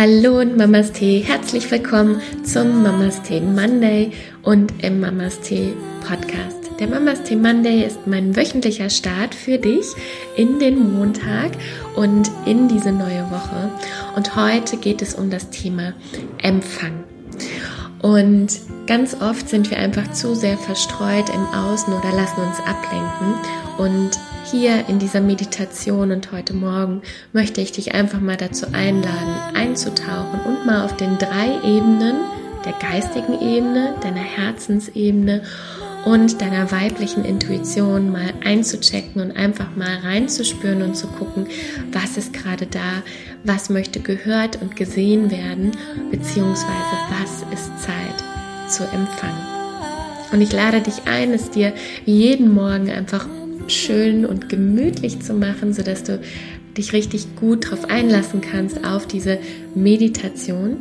Hallo und Mamas Tee, herzlich willkommen zum Mamas Tee Monday und im Mamas Tee Podcast. Der Mamas Tee Monday ist mein wöchentlicher Start für dich in den Montag und in diese neue Woche. Und heute geht es um das Thema Empfang. Und ganz oft sind wir einfach zu sehr verstreut im Außen oder lassen uns ablenken. Und hier in dieser Meditation und heute Morgen möchte ich dich einfach mal dazu einladen, einzutauchen und mal auf den drei Ebenen, der geistigen Ebene, deiner Herzensebene und deiner weiblichen Intuition mal einzuchecken und einfach mal reinzuspüren und zu gucken, was ist gerade da, was möchte gehört und gesehen werden, beziehungsweise was ist Zeit zu empfangen. Und ich lade dich ein, es dir jeden Morgen einfach schön und gemütlich zu machen, sodass du dich richtig gut darauf einlassen kannst auf diese Meditation.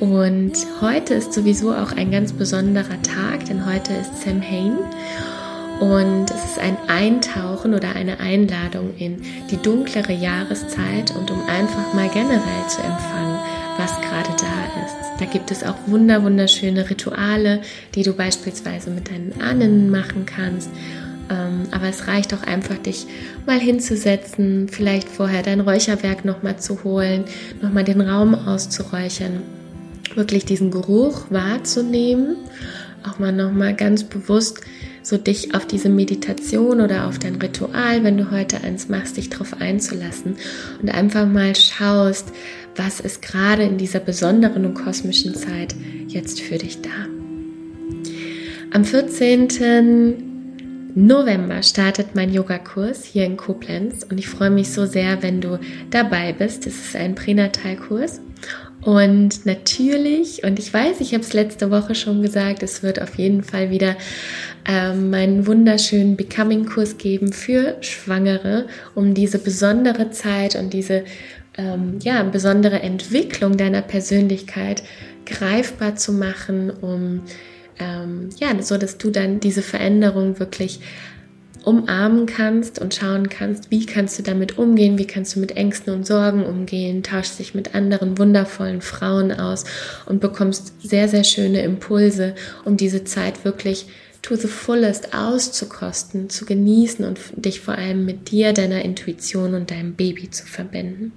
Und heute ist sowieso auch ein ganz besonderer Tag, denn heute ist Samhain und es ist ein Eintauchen oder eine Einladung in die dunklere Jahreszeit und um einfach mal generell zu empfangen, was gerade da ist. Da gibt es auch wunder wunderschöne Rituale, die du beispielsweise mit deinen Ahnen machen kannst aber es reicht auch einfach, dich mal hinzusetzen, vielleicht vorher dein Räucherwerk nochmal zu holen, nochmal den Raum auszuräuchern, wirklich diesen Geruch wahrzunehmen, auch mal nochmal ganz bewusst so dich auf diese Meditation oder auf dein Ritual, wenn du heute eins machst, dich darauf einzulassen und einfach mal schaust, was ist gerade in dieser besonderen und kosmischen Zeit jetzt für dich da. Am 14. November startet mein Yogakurs hier in Koblenz und ich freue mich so sehr, wenn du dabei bist. Es ist ein Pränatalkurs und natürlich, und ich weiß, ich habe es letzte Woche schon gesagt, es wird auf jeden Fall wieder ähm, meinen wunderschönen Becoming-Kurs geben für Schwangere, um diese besondere Zeit und diese ähm, ja, besondere Entwicklung deiner Persönlichkeit greifbar zu machen, um ähm, ja, so dass du dann diese Veränderung wirklich umarmen kannst und schauen kannst, wie kannst du damit umgehen, wie kannst du mit Ängsten und Sorgen umgehen, tauschst dich mit anderen wundervollen Frauen aus und bekommst sehr, sehr schöne Impulse, um diese Zeit wirklich to the fullest auszukosten, zu genießen und dich vor allem mit dir, deiner Intuition und deinem Baby zu verbinden.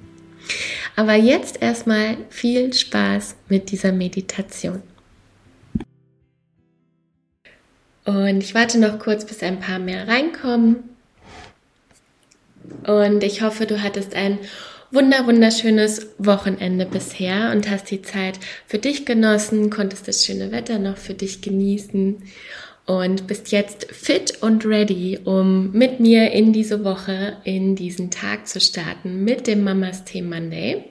Aber jetzt erstmal viel Spaß mit dieser Meditation. Und ich warte noch kurz, bis ein paar mehr reinkommen. Und ich hoffe, du hattest ein wunder wunderschönes Wochenende bisher und hast die Zeit für dich genossen, konntest das schöne Wetter noch für dich genießen und bist jetzt fit und ready, um mit mir in diese Woche, in diesen Tag zu starten mit dem Mamas Tee Monday.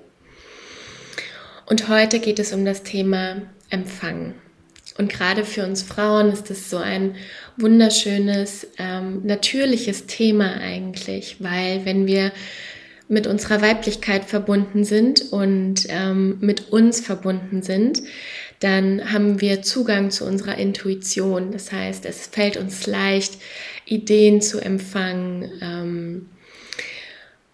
Und heute geht es um das Thema Empfangen. Und gerade für uns Frauen ist es so ein wunderschönes, ähm, natürliches Thema eigentlich, weil wenn wir mit unserer Weiblichkeit verbunden sind und ähm, mit uns verbunden sind, dann haben wir Zugang zu unserer Intuition. Das heißt, es fällt uns leicht, Ideen zu empfangen, ähm,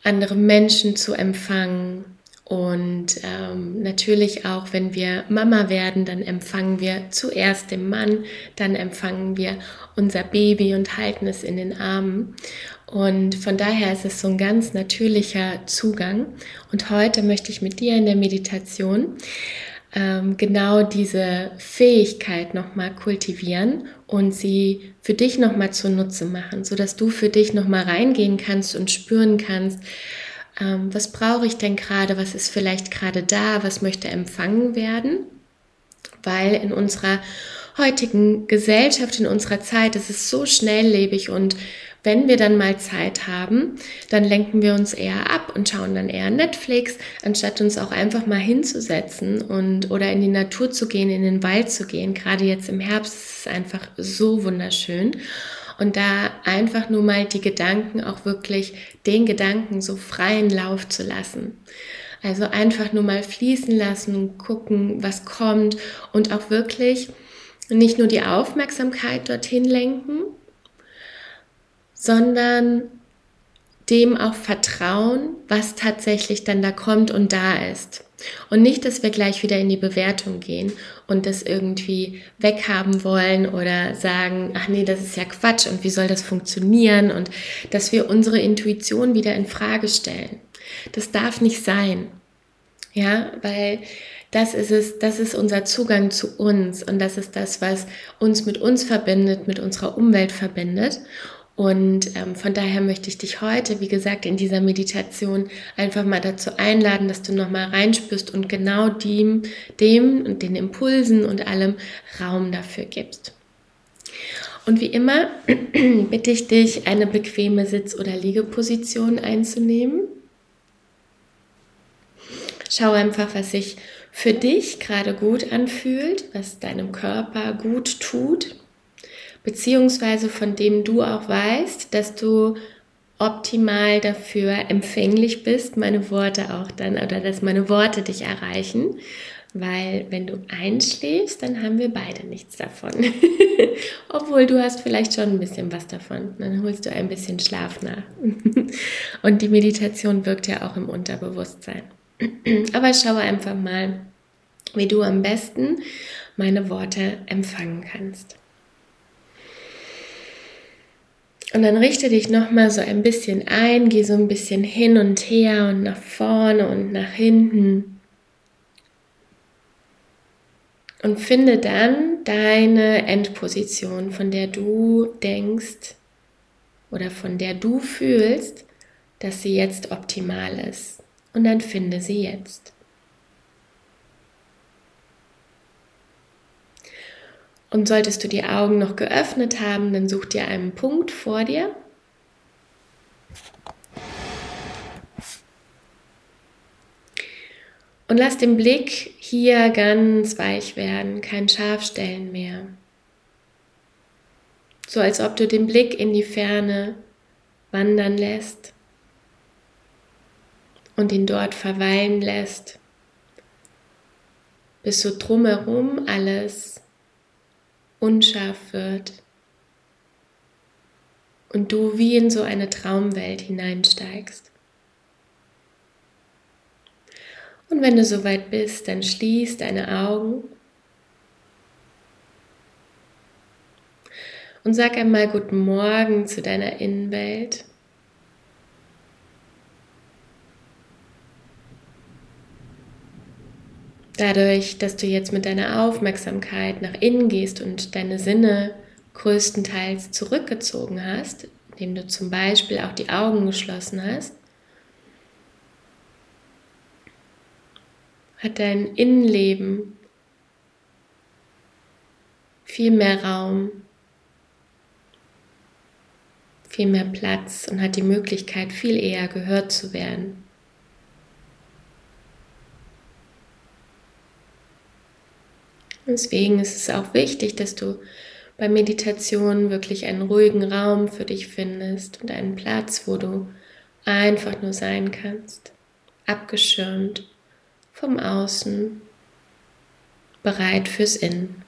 andere Menschen zu empfangen, und ähm, natürlich auch, wenn wir Mama werden, dann empfangen wir zuerst den Mann, dann empfangen wir unser Baby und halten es in den Armen. Und von daher ist es so ein ganz natürlicher Zugang. Und heute möchte ich mit dir in der Meditation ähm, genau diese Fähigkeit nochmal kultivieren und sie für dich nochmal zunutze machen, sodass du für dich nochmal reingehen kannst und spüren kannst, ähm, was brauche ich denn gerade, was ist vielleicht gerade da, was möchte empfangen werden, weil in unserer heutigen Gesellschaft, in unserer Zeit, es ist so schnelllebig und wenn wir dann mal Zeit haben, dann lenken wir uns eher ab und schauen dann eher Netflix, anstatt uns auch einfach mal hinzusetzen und oder in die Natur zu gehen, in den Wald zu gehen. Gerade jetzt im Herbst ist es einfach so wunderschön und da einfach nur mal die Gedanken auch wirklich den Gedanken so freien Lauf zu lassen. Also einfach nur mal fließen lassen und gucken, was kommt und auch wirklich nicht nur die Aufmerksamkeit dorthin lenken, sondern dem auch vertrauen, was tatsächlich dann da kommt und da ist. Und nicht, dass wir gleich wieder in die Bewertung gehen und das irgendwie weghaben wollen oder sagen, ach nee, das ist ja Quatsch und wie soll das funktionieren und dass wir unsere Intuition wieder in Frage stellen. Das darf nicht sein. Ja, weil das ist es, das ist unser Zugang zu uns und das ist das, was uns mit uns verbindet, mit unserer Umwelt verbindet. Und ähm, von daher möchte ich dich heute, wie gesagt, in dieser Meditation einfach mal dazu einladen, dass du nochmal reinspürst und genau dem, dem und den Impulsen und allem Raum dafür gibst. Und wie immer bitte ich dich, eine bequeme Sitz- oder Liegeposition einzunehmen. Schau einfach, was sich für dich gerade gut anfühlt, was deinem Körper gut tut beziehungsweise von dem du auch weißt, dass du optimal dafür empfänglich bist, meine Worte auch dann oder dass meine Worte dich erreichen. Weil wenn du einschläfst, dann haben wir beide nichts davon. Obwohl du hast vielleicht schon ein bisschen was davon. Dann holst du ein bisschen Schlaf nach. Und die Meditation wirkt ja auch im Unterbewusstsein. Aber schaue einfach mal, wie du am besten meine Worte empfangen kannst. Und dann richte dich nochmal so ein bisschen ein, geh so ein bisschen hin und her und nach vorne und nach hinten. Und finde dann deine Endposition, von der du denkst oder von der du fühlst, dass sie jetzt optimal ist. Und dann finde sie jetzt. Und solltest du die Augen noch geöffnet haben, dann such dir einen Punkt vor dir. Und lass den Blick hier ganz weich werden, kein Scharfstellen mehr. So als ob du den Blick in die Ferne wandern lässt und ihn dort verweilen lässt, bis so drumherum alles unscharf wird und du wie in so eine Traumwelt hineinsteigst. Und wenn du soweit bist, dann schließ deine Augen und sag einmal Guten Morgen zu deiner Innenwelt. Dadurch, dass du jetzt mit deiner Aufmerksamkeit nach innen gehst und deine Sinne größtenteils zurückgezogen hast, indem du zum Beispiel auch die Augen geschlossen hast, hat dein Innenleben viel mehr Raum, viel mehr Platz und hat die Möglichkeit, viel eher gehört zu werden. Deswegen ist es auch wichtig, dass du bei Meditation wirklich einen ruhigen Raum für dich findest und einen Platz, wo du einfach nur sein kannst, abgeschirmt vom Außen, bereit fürs Innen.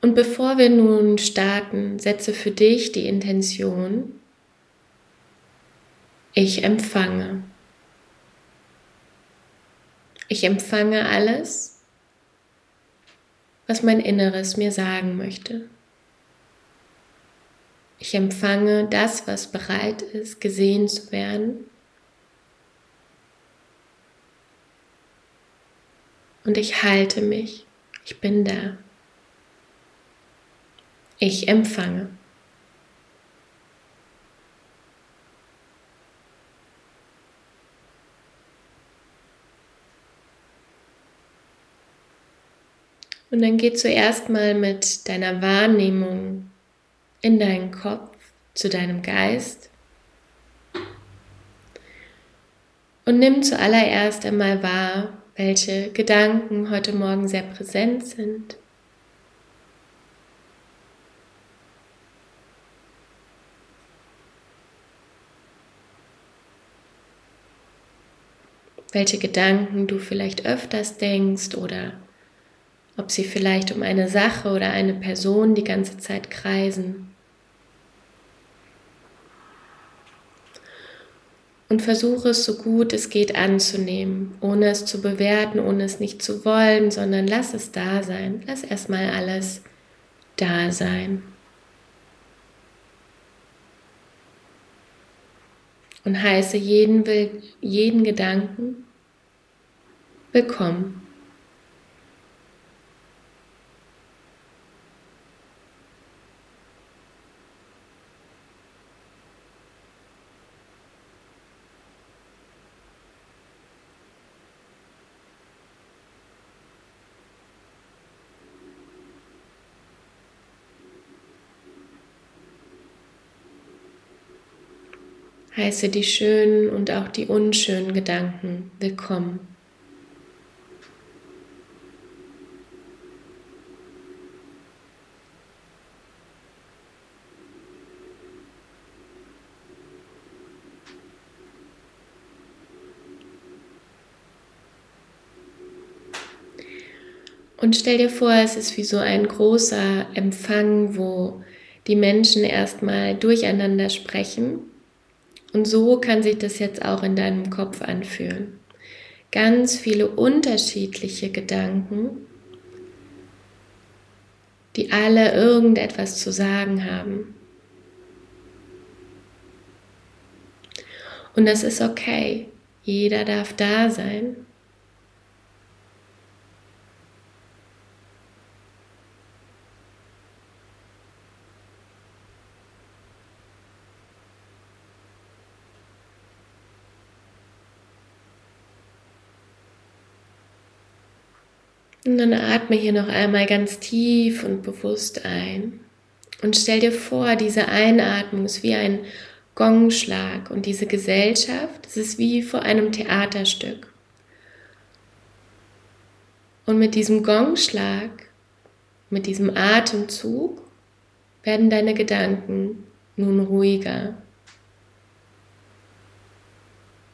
Und bevor wir nun starten, setze für dich die Intention, ich empfange. Ich empfange alles, was mein Inneres mir sagen möchte. Ich empfange das, was bereit ist, gesehen zu werden. Und ich halte mich. Ich bin da. Ich empfange. Und dann geh zuerst mal mit deiner Wahrnehmung in deinen Kopf zu deinem Geist und nimm zuallererst einmal wahr, welche Gedanken heute Morgen sehr präsent sind. Welche Gedanken du vielleicht öfters denkst oder ob sie vielleicht um eine Sache oder eine Person die ganze Zeit kreisen. Und versuche es so gut es geht anzunehmen, ohne es zu bewerten, ohne es nicht zu wollen, sondern lass es da sein. Lass erstmal alles da sein. Und heiße jeden, jeden Gedanken willkommen. Heiße die schönen und auch die unschönen Gedanken willkommen. Und stell dir vor, es ist wie so ein großer Empfang, wo die Menschen erstmal durcheinander sprechen und so kann sich das jetzt auch in deinem Kopf anfühlen. Ganz viele unterschiedliche Gedanken, die alle irgendetwas zu sagen haben. Und das ist okay. Jeder darf da sein. Und dann atme hier noch einmal ganz tief und bewusst ein. Und stell dir vor, diese Einatmung ist wie ein Gongschlag und diese Gesellschaft, es ist wie vor einem Theaterstück. Und mit diesem Gongschlag, mit diesem Atemzug werden deine Gedanken nun ruhiger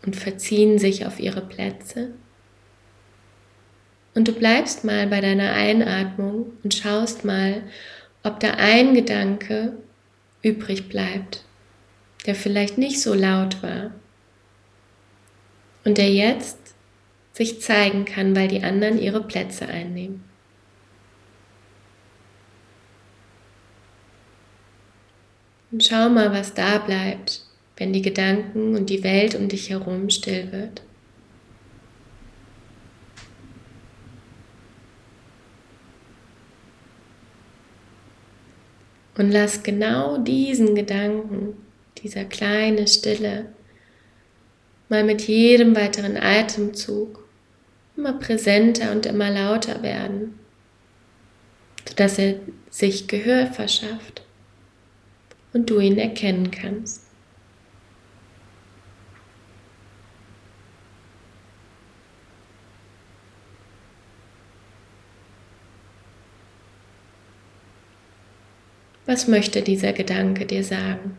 und verziehen sich auf ihre Plätze. Und du bleibst mal bei deiner Einatmung und schaust mal, ob da ein Gedanke übrig bleibt, der vielleicht nicht so laut war und der jetzt sich zeigen kann, weil die anderen ihre Plätze einnehmen. Und schau mal, was da bleibt, wenn die Gedanken und die Welt um dich herum still wird. Und lass genau diesen Gedanken, dieser kleine Stille, mal mit jedem weiteren Atemzug immer präsenter und immer lauter werden, sodass er sich Gehör verschafft und du ihn erkennen kannst. Was möchte dieser Gedanke dir sagen?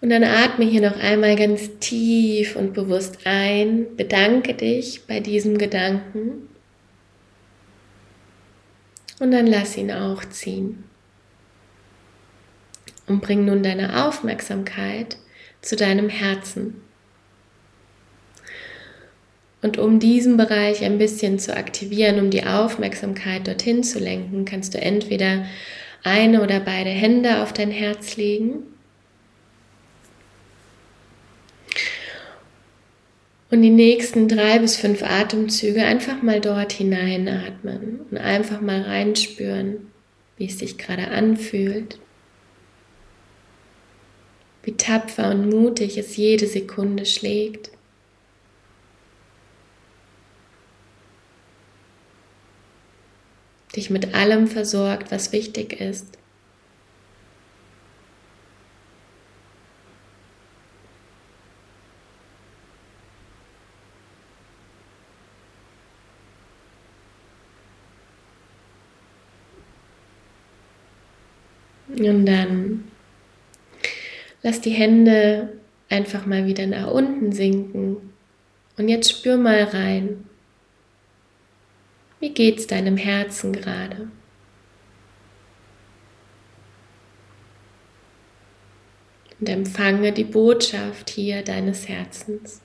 Und dann atme hier noch einmal ganz tief und bewusst ein. Bedanke dich bei diesem Gedanken und dann lass ihn auch ziehen. Und bring nun deine Aufmerksamkeit zu deinem Herzen. Und um diesen Bereich ein bisschen zu aktivieren, um die Aufmerksamkeit dorthin zu lenken, kannst du entweder eine oder beide Hände auf dein Herz legen Und die nächsten drei bis fünf Atemzüge einfach mal dort hineinatmen und einfach mal reinspüren, wie es sich gerade anfühlt, wie tapfer und mutig es jede Sekunde schlägt. Dich mit allem versorgt, was wichtig ist. Und dann lass die Hände einfach mal wieder nach unten sinken. Und jetzt spür mal rein. Wie geht's deinem Herzen gerade? Und empfange die Botschaft hier deines Herzens.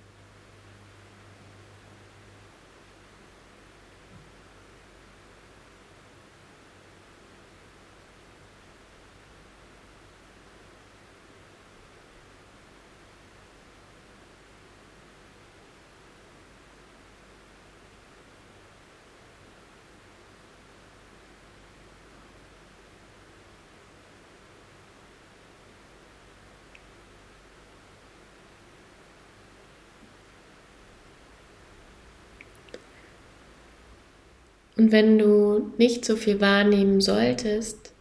Und wenn du nicht so viel wahrnehmen solltest,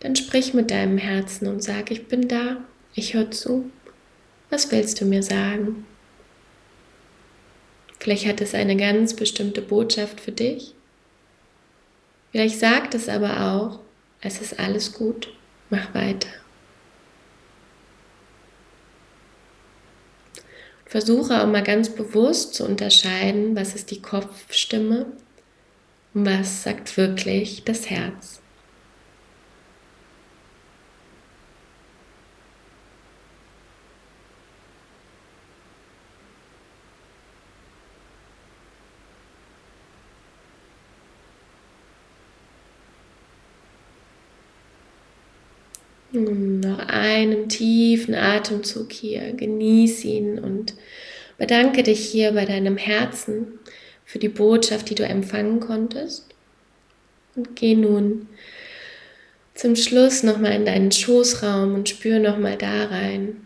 dann sprich mit deinem Herzen und sag, ich bin da, ich höre zu. Was willst du mir sagen? Vielleicht hat es eine ganz bestimmte Botschaft für dich. Vielleicht sagt es aber auch, es ist alles gut, mach weiter. Versuche auch mal ganz bewusst zu unterscheiden, was ist die Kopfstimme was sagt wirklich das Herz? Noch einen tiefen Atemzug hier. Genieß ihn und bedanke dich hier bei deinem Herzen für die Botschaft, die du empfangen konntest. Und geh nun zum Schluss nochmal in deinen Schoßraum und spür nochmal da rein.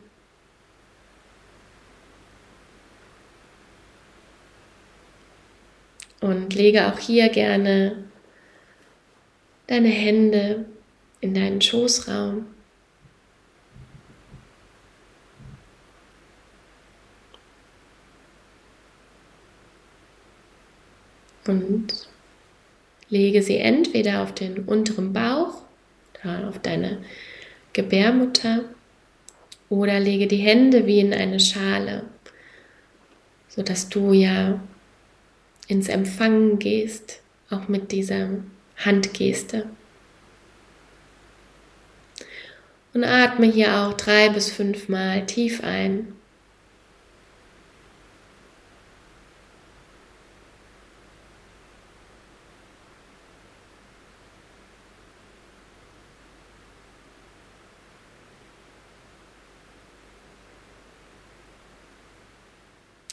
Und lege auch hier gerne deine Hände in deinen Schoßraum. Und lege sie entweder auf den unteren Bauch, auf deine Gebärmutter oder lege die Hände wie in eine Schale, sodass du ja ins Empfangen gehst, auch mit dieser Handgeste. Und atme hier auch drei bis fünf Mal tief ein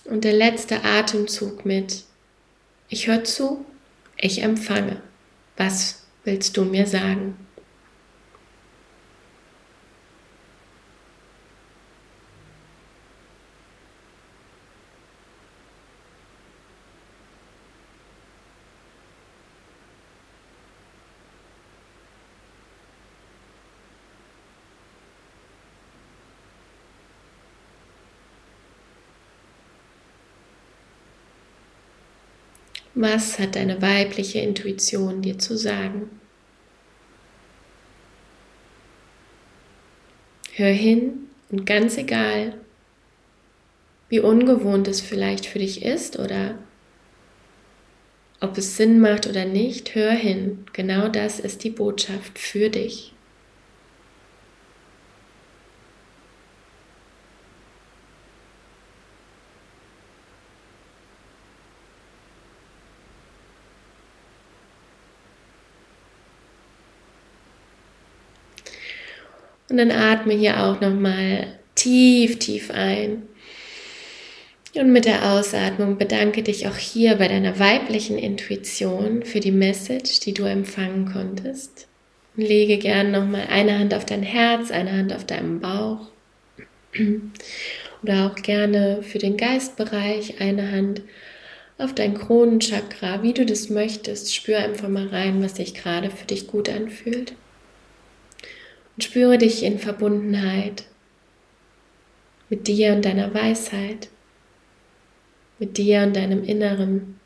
Und der letzte Atemzug mit, ich höre zu, ich empfange. Was willst du mir sagen? Was hat deine weibliche Intuition dir zu sagen? Hör hin und ganz egal, wie ungewohnt es vielleicht für dich ist oder ob es Sinn macht oder nicht, hör hin. Genau das ist die Botschaft für dich. Dann atme hier auch nochmal tief, tief ein. Und mit der Ausatmung bedanke dich auch hier bei deiner weiblichen Intuition für die Message, die du empfangen konntest. Und lege gern nochmal eine Hand auf dein Herz, eine Hand auf deinen Bauch. Oder auch gerne für den Geistbereich eine Hand auf dein Kronenchakra, wie du das möchtest. Spür einfach mal rein, was sich gerade für dich gut anfühlt. Und spüre dich in Verbundenheit mit dir und deiner Weisheit, mit dir und deinem Inneren.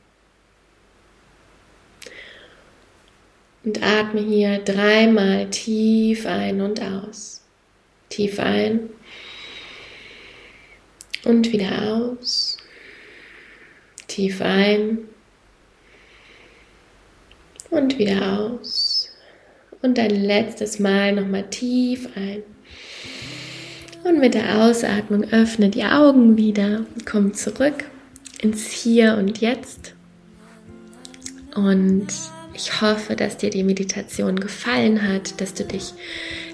Und atme hier dreimal tief ein und aus. Tief ein und wieder aus. Tief ein und wieder aus. Und ein letztes Mal nochmal tief ein. Und mit der Ausatmung öffne die Augen wieder, komm zurück ins Hier und Jetzt. Und ich hoffe, dass dir die Meditation gefallen hat, dass du dich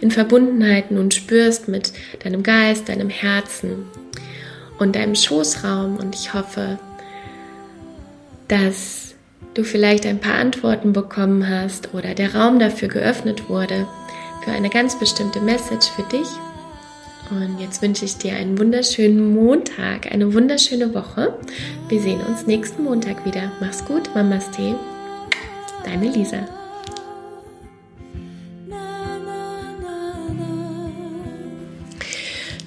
in Verbundenheit nun spürst mit deinem Geist, deinem Herzen und deinem Schoßraum. Und ich hoffe, dass du vielleicht ein paar Antworten bekommen hast oder der Raum dafür geöffnet wurde für eine ganz bestimmte Message für dich. Und jetzt wünsche ich dir einen wunderschönen Montag, eine wunderschöne Woche. Wir sehen uns nächsten Montag wieder. Mach's gut, Mamas Tee. Deine Lisa.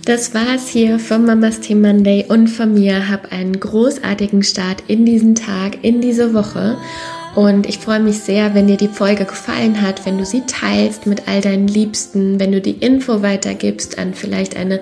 Das war's hier vom Mamas Team Monday und von mir. Hab einen großartigen Start in diesen Tag, in diese Woche. Und ich freue mich sehr, wenn dir die Folge gefallen hat, wenn du sie teilst mit all deinen Liebsten, wenn du die Info weitergibst an vielleicht eine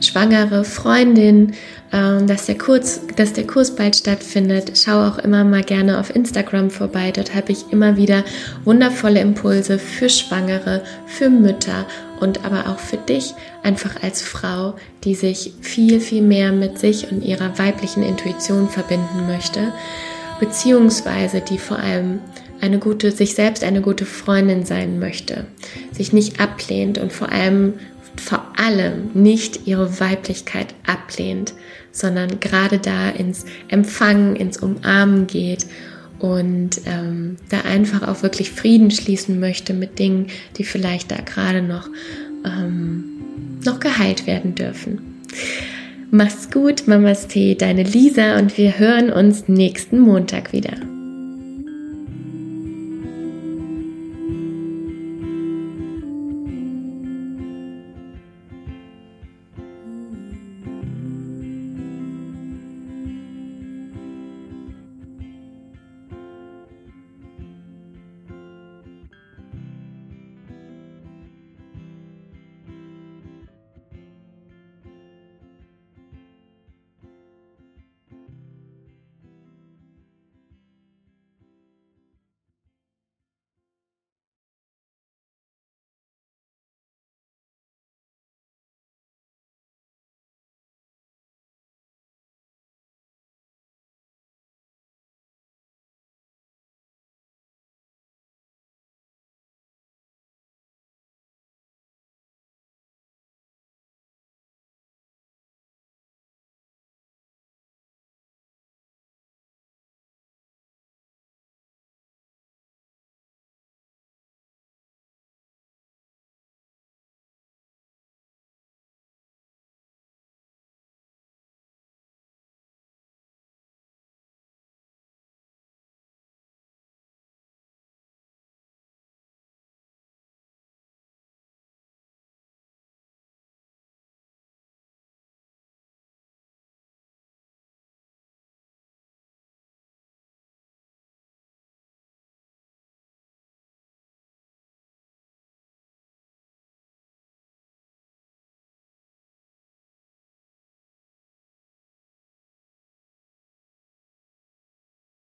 schwangere Freundin, ähm, dass der, Kurs, dass der Kurs bald stattfindet. Schau auch immer mal gerne auf Instagram vorbei. Dort habe ich immer wieder wundervolle Impulse für Schwangere, für Mütter und aber auch für dich einfach als Frau, die sich viel, viel mehr mit sich und ihrer weiblichen Intuition verbinden möchte, beziehungsweise die vor allem eine gute, sich selbst eine gute Freundin sein möchte, sich nicht ablehnt und vor allem, vor allem nicht ihre Weiblichkeit ablehnt, sondern gerade da ins Empfangen, ins Umarmen geht und ähm, da einfach auch wirklich Frieden schließen möchte mit Dingen, die vielleicht da gerade noch, ähm, noch geheilt werden dürfen. Mach's gut, Mamas Tee, deine Lisa und wir hören uns nächsten Montag wieder.